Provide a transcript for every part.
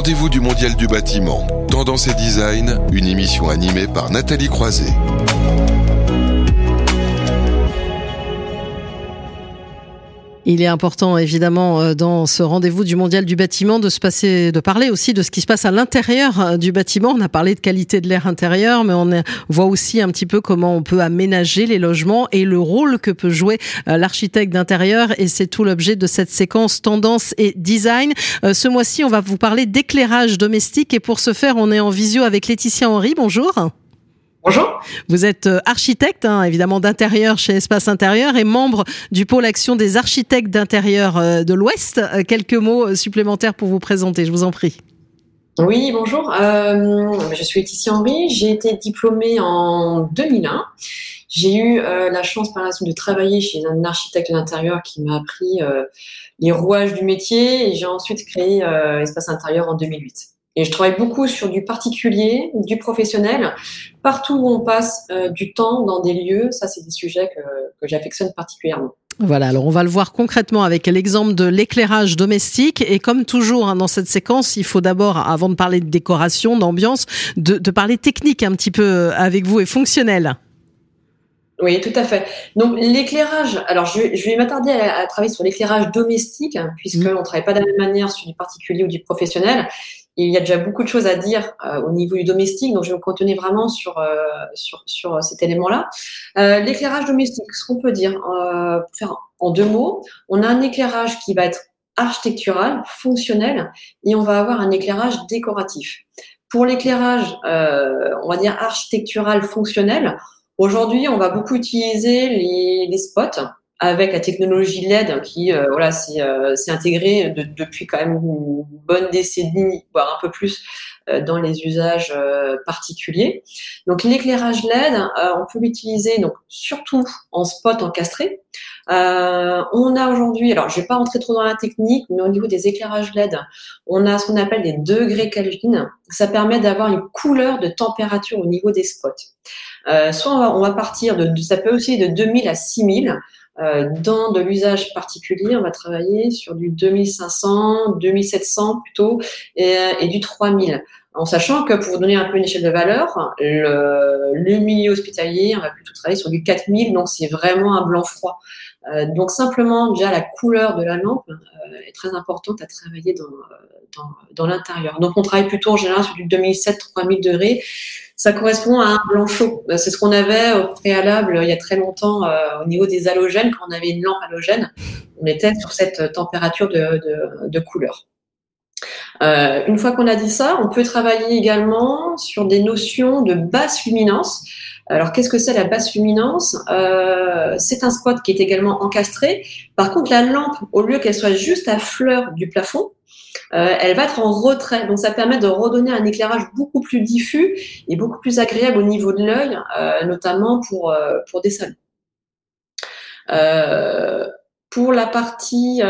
rendez-vous du Mondial du bâtiment. Tendance et design, une émission animée par Nathalie Croiset. Il est important, évidemment, euh, dans ce rendez-vous du Mondial du bâtiment, de se passer, de parler aussi de ce qui se passe à l'intérieur euh, du bâtiment. On a parlé de qualité de l'air intérieur, mais on voit aussi un petit peu comment on peut aménager les logements et le rôle que peut jouer euh, l'architecte d'intérieur. Et c'est tout l'objet de cette séquence tendance et design. Ce mois-ci, on va vous parler d'éclairage domestique. Et pour ce faire, on est en visio avec Laetitia Henry. Bonjour. Bonjour. Vous êtes euh, architecte, hein, évidemment d'intérieur chez Espace Intérieur et membre du pôle action des architectes d'intérieur euh, de l'Ouest. Euh, quelques mots supplémentaires pour vous présenter, je vous en prie. Oui, bonjour. je suis Laetitia Henry. J'ai été diplômée en 2001. J'ai eu la chance par la suite de travailler chez un architecte d'intérieur qui m'a appris les rouages du métier et j'ai ensuite créé Espace Intérieur en 2008. Et je travaille beaucoup sur du particulier, du professionnel, partout où on passe euh, du temps dans des lieux. Ça, c'est des sujets que, que j'affectionne particulièrement. Voilà, alors on va le voir concrètement avec l'exemple de l'éclairage domestique. Et comme toujours hein, dans cette séquence, il faut d'abord, avant de parler de décoration, d'ambiance, de, de parler technique un petit peu avec vous et fonctionnel. Oui, tout à fait. Donc l'éclairage, alors je, vais m'attarder à, travailler sur l'éclairage domestique, hein, puisqu'on mmh. ne travaille pas de la même manière sur du particulier ou du professionnel il y a déjà beaucoup de choses à dire euh, au niveau du domestique, donc je vais me contenir vraiment sur, euh, sur, sur cet élément-là. Euh, l'éclairage domestique, ce qu'on peut dire, en deux mots, on a un éclairage qui va être architectural, fonctionnel, et on va avoir un éclairage décoratif. Pour l'éclairage, on va dire architectural, fonctionnel, aujourd'hui, on va beaucoup utiliser les, les spots avec la technologie LED qui euh, voilà c'est euh, intégré depuis quand même une bonne décennie voire un peu plus euh, dans les usages euh, particuliers. Donc l'éclairage LED, on peut l'utiliser donc surtout en spot encastré. on a aujourd'hui, alors je vais pas rentrer trop dans la technique, mais au niveau des éclairages LED, on a ce qu'on appelle des degrés Kelvin. Ça permet d'avoir une couleur de température au niveau des spots. soit on va, on va partir de, ça peut aussi de 2000 à 6000. Euh, dans de l'usage particulier, on va travailler sur du 2500, 2700 plutôt, et, et du 3000 en sachant que pour vous donner un peu une échelle de valeur, le, le, milieu hospitalier, on va plutôt travailler sur du 4000, donc c'est vraiment un blanc froid. Euh, donc simplement, déjà, la couleur de la lampe euh, est très importante à travailler dans, dans, dans l'intérieur. Donc on travaille plutôt en général sur du 2007-3000 degrés ça correspond à un blanc chaud. Euh, c'est ce qu'on avait au préalable il y a très longtemps euh, au niveau des halogènes. Quand on avait une lampe halogène, on était sur cette température de, de, de couleur. Euh, une fois qu'on a dit ça, on peut travailler également sur des notions de basse luminance. Alors, qu'est-ce que c'est la basse luminance? Euh, C'est un spot qui est également encastré. Par contre, la lampe, au lieu qu'elle soit juste à fleur du plafond, euh, elle va être en retrait. Donc ça permet de redonner un éclairage beaucoup plus diffus et beaucoup plus agréable au niveau de l'œil, euh, notamment pour, pour des salons. pour la partie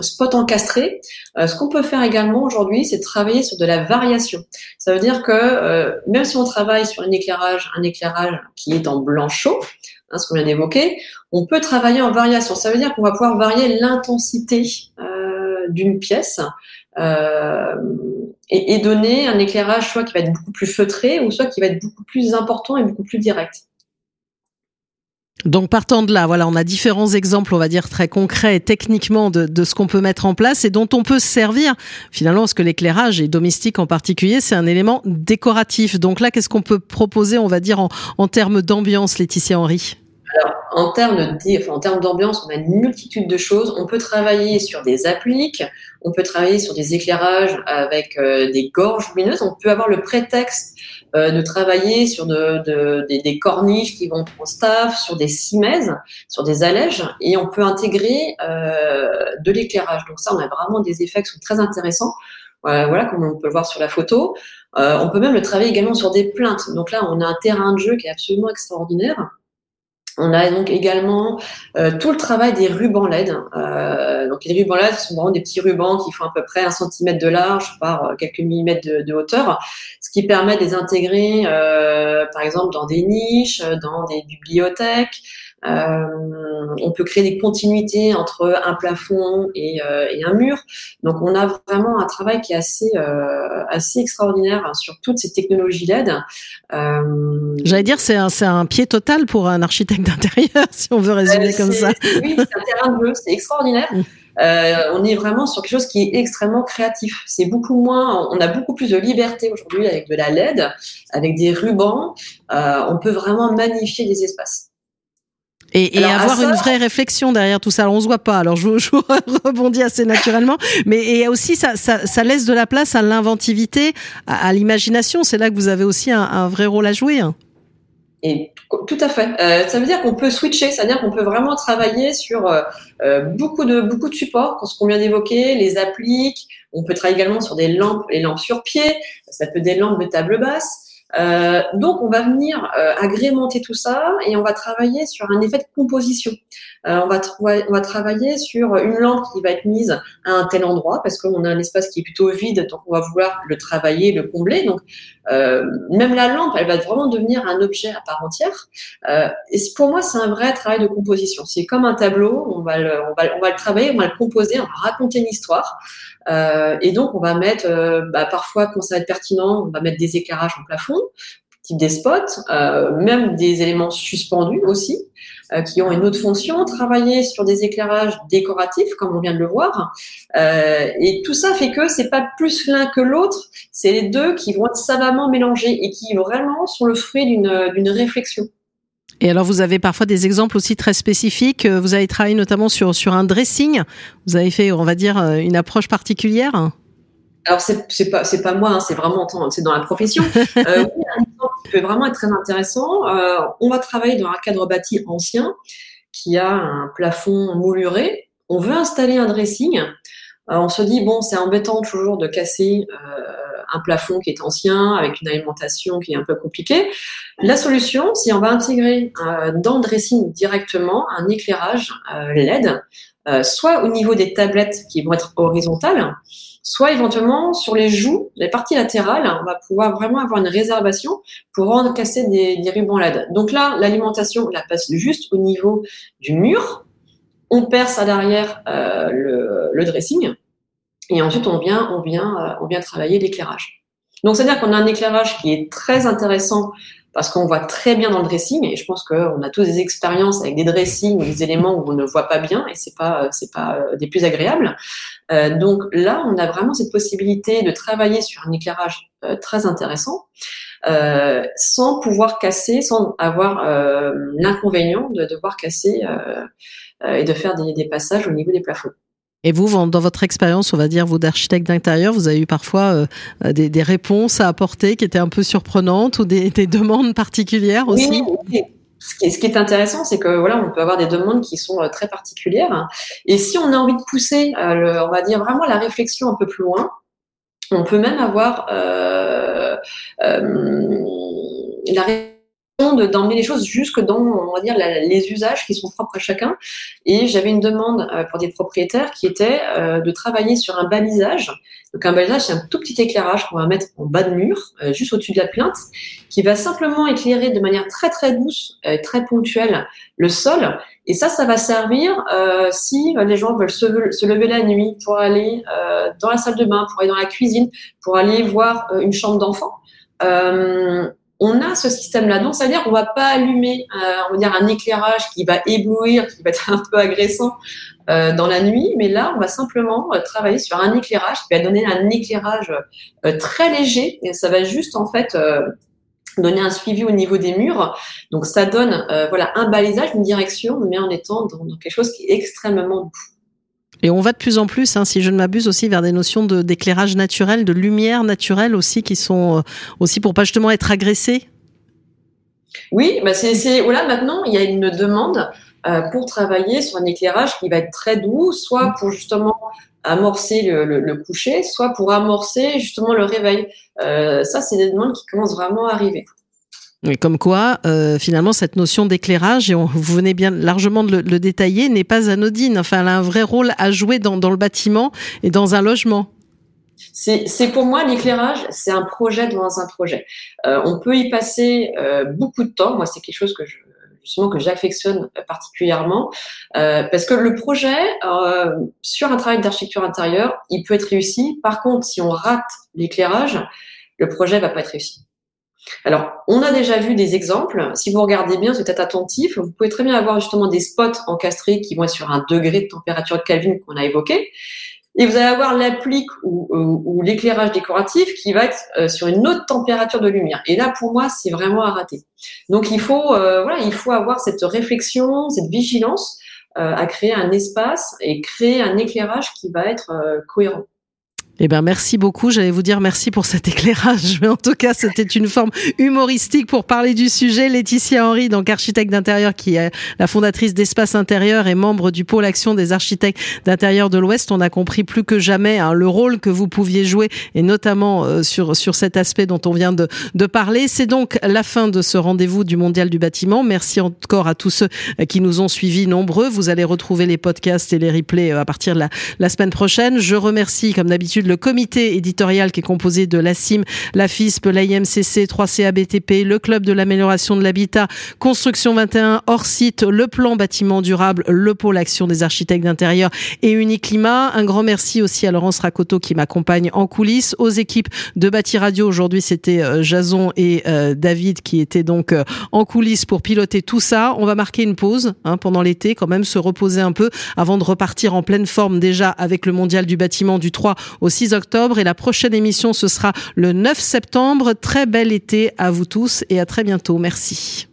spot encastré, ce qu'on peut faire également aujourd'hui, c'est travailler sur de la variation. Ça veut dire que même si on travaille sur un éclairage, un éclairage qui est en blanc chaud, hein, ce qu'on vient d'évoquer, on peut travailler en variation. Ça veut dire qu'on va pouvoir varier l'intensité d'une pièce euh, et, donner un éclairage soit qui va être beaucoup plus feutré ou soit qui va être beaucoup plus important et beaucoup plus direct. Donc partant de là, voilà, on a différents exemples, on va dire très concrets techniquement de, ce qu'on peut mettre en place et dont on peut se servir finalement parce que l'éclairage et domestique en particulier, c'est un élément décoratif. Donc là, qu'est-ce qu'on peut proposer, on va dire en, en termes d'ambiance, Laetitia Henry? Alors, en termes d'ambiance, on a une multitude de choses. On peut travailler sur des appliques, on peut travailler sur des éclairages avec euh, des gorges lumineuses. On peut avoir le prétexte euh, de travailler sur de, des, corniches qui vont en staff, sur des cimaises, sur des allèges, et on peut intégrer euh, de l'éclairage. Donc ça, on a vraiment des effets qui sont très intéressants. voilà, comme on peut le voir sur la photo. on peut même le travailler également sur des plaintes. Donc là, on a un terrain de jeu qui est absolument extraordinaire. On a donc également euh, tout le travail des rubans LED. Euh, donc les rubans LED sont vraiment des petits rubans qui font à peu près un centimètre de large par euh, quelques millimètres de, hauteur, ce qui permet de les intégrer, par exemple, dans des niches, dans des bibliothèques, on peut créer des continuités entre un plafond et, et, un mur. Donc, on a vraiment un travail qui est assez, assez extraordinaire sur toutes ces technologies LED. J'allais dire, c'est un, un pied total pour un architecte d'intérieur, si on veut résumer comme ça. Oui, c'est un terrain de jeu, c'est extraordinaire. Mm. Euh, on est vraiment sur quelque chose qui est extrêmement créatif. C'est beaucoup moins, on a beaucoup plus de liberté aujourd'hui avec de la LED, avec des rubans. Euh, on peut vraiment magnifier des espaces. Et, avoir une vraie réflexion derrière tout ça. Alors, on se voit pas. Alors je, je rebondis assez naturellement, mais et aussi ça, ça, ça, laisse de la place à l'inventivité, à, l'imagination. C'est là que vous avez aussi un, un vrai rôle à jouer. Hein. Et tout à fait. Euh, ça veut dire qu'on peut switcher, c'est-à-dire qu'on peut vraiment travailler sur euh, euh, beaucoup de beaucoup de supports, ce qu'on vient d'évoquer, les appliques. On peut travailler également sur des lampes, les lampes sur pied. Ça peut être des lampes de table basse. Euh, donc, on va venir euh, agrémenter tout ça et on va travailler sur un effet de composition. Euh, on, va on va travailler sur une lampe qui va être mise à un tel endroit parce qu'on a un espace qui est plutôt vide, donc on va vouloir le travailler, le combler. Donc, même la lampe, elle va vraiment devenir un objet à part entière. et pour moi, c'est un vrai travail de composition. C'est comme un tableau, on va, le, on, va, on va le travailler, on va le composer, on va raconter une histoire. Euh, et donc, on va mettre, euh, bah, parfois, quand ça va être pertinent, on va mettre des éclairages en plafond, type des spots, euh, même des éléments suspendus aussi, qui ont une autre fonction. Travailler sur des éclairages décoratifs, comme on vient de le voir. et tout ça fait que c'est pas plus l'un que l'autre, c'est les deux qui vont être savamment mélangés et qui vraiment sont le fruit d'une réflexion. Et alors, vous avez parfois des exemples aussi très spécifiques. Euh, vous avez travaillé notamment sur, sur un dressing. Vous avez fait, on va dire, euh, une approche particulière alors c'est pas c'est pas moi, hein, c'est vraiment c'est dans la profession. Euh, oui, qui peut vraiment être très intéressant. Euh, on va travailler dans un cadre bâti ancien qui a un plafond mouluré. On veut installer un dressing. Euh, on se dit bon, c'est embêtant toujours de casser un plafond qui est ancien, avec une alimentation qui est un peu compliquée. La solution, c'est on va intégrer euh, dans le dressing directement un éclairage euh, LED, euh, soit au niveau des tablettes qui vont être horizontales, soit éventuellement sur les joues, les parties latérales, on va pouvoir vraiment avoir une réservation pour rendre casser des, des rubans LED. Donc là, l'alimentation la passe juste au niveau du mur. On perce à l'arrière le, le dressing et ensuite, on vient, on vient, euh, on vient travailler l'éclairage. Donc, c'est-à-dire qu'on a un éclairage qui est très intéressant parce qu'on voit très bien dans le dressing et je pense qu'on a tous des expériences avec des dressings ou des éléments où on ne voit pas bien et c'est pas c'est pas euh, des plus agréables. Euh, donc là, on a vraiment cette possibilité de travailler sur un éclairage très intéressant euh, sans pouvoir casser, sans avoir l'inconvénient de devoir casser et de faire des, des passages au niveau des plafonds. Et vous, dans votre expérience, on va dire, vous d'architecte d'intérieur, vous avez eu parfois euh, des, des, réponses à apporter qui étaient un peu surprenantes ou des, des demandes particulières aussi? oui, Ce qui, est, ce qui est intéressant, c'est que voilà, on peut avoir des demandes qui sont euh, très particulières. Et si on a envie de pousser, euh, le, on va dire vraiment la réflexion un peu plus loin, on peut même avoir euh, euh, la d'emmener les choses jusque dans, on va dire, les usages qui sont propres à chacun. Et j'avais une demande euh, pour des propriétaires qui était euh, de travailler sur un balisage. Donc un balisage, c'est un tout petit éclairage qu'on va mettre en bas de mur, euh, juste au-dessus de la plainte, qui va simplement éclairer de manière très très douce, très ponctuelle le sol. Et ça, ça va servir si les gens veulent se, lever la nuit pour aller dans la salle de bain, pour aller dans la cuisine, pour aller voir une chambre d'enfant on a ce système-là. Donc, ça veut dire qu'on va pas allumer, euh, un éclairage qui va éblouir, qui va être un peu agressant euh, dans la nuit, mais là, on va simplement euh, travailler sur un éclairage qui va donner un éclairage très léger et ça va juste en fait donner un suivi au niveau des murs. Donc, ça donne voilà un balisage, une direction, mais en étant dans, dans quelque chose qui est extrêmement doux. Et on va de plus en plus, hein, si je ne m'abuse, aussi vers des notions d'éclairage naturel, de lumière naturelle aussi, qui sont euh, aussi pour pas justement être agressés. Oui, bah c'est voilà maintenant il y a une demande euh, pour travailler sur un éclairage qui va être très doux, soit pour justement amorcer le, coucher, soit pour amorcer justement le réveil. Euh, ça, c'est des demandes qui commencent vraiment à arriver. Comme quoi, euh, finalement, cette notion d'éclairage, et vous venez bien largement de le, détailler, n'est pas anodine. Enfin, elle a un vrai rôle à jouer dans, le bâtiment et dans un logement. C'est pour moi l'éclairage, c'est un projet dans un projet. Euh, on peut y passer euh, beaucoup de temps. Moi, c'est quelque chose que je, justement que j'affectionne particulièrement, parce que le projet sur un travail d'architecture intérieure, il peut être réussi. Par contre, si on rate l'éclairage, le projet va pas être réussi. Alors, on a déjà vu des exemples. Si vous regardez bien, vous êtes attentif, vous pouvez très bien avoir justement des spots encastrés qui vont être sur un degré de température de Kelvin qu'on a évoqué. Et vous allez avoir l'applique ou, l'éclairage décoratif qui va être euh, sur une autre température de lumière. Et là, pour moi, c'est vraiment à rater. Donc, il faut, euh, voilà, il faut avoir cette réflexion, cette vigilance euh, à créer un espace et créer un éclairage qui va être cohérent. Eh ben merci beaucoup. J'allais vous dire merci pour cet éclairage, mais en tout cas c'était une forme humoristique pour parler du sujet. Laetitia Henry, donc architecte d'intérieur, qui est la fondatrice d'Espace Intérieur et membre du pôle action des architectes d'intérieur de l'Ouest. On a compris plus que jamais hein, le rôle que vous pouviez jouer, et notamment euh, sur sur cet aspect dont on vient de de parler. C'est donc la fin de ce rendez-vous du Mondial du bâtiment. Merci encore à tous ceux euh, qui nous ont suivis nombreux. Vous allez retrouver les podcasts et les replays euh, à partir de la, la semaine prochaine. Je remercie comme d'habitude le comité éditorial qui est composé de la CIM, la FISP, l'IMCC, 3CABTP, le Club de l'amélioration de l'habitat, Construction 21, hors site, le plan bâtiment durable, le pôle action des architectes d'intérieur et Uniclimat. Un grand merci aussi à Laurence Racoto qui m'accompagne en coulisses, aux équipes de Bâti Radio. Aujourd'hui, c'était euh, Jason et euh, David qui étaient donc euh, en coulisses pour piloter tout ça. On va marquer une pause hein, pendant l'été, quand même se reposer un peu avant de repartir en pleine forme déjà avec le mondial du bâtiment du 3 au 6 octobre et la prochaine émission ce sera le 9 septembre. Très bel été à vous tous et à très bientôt. Merci.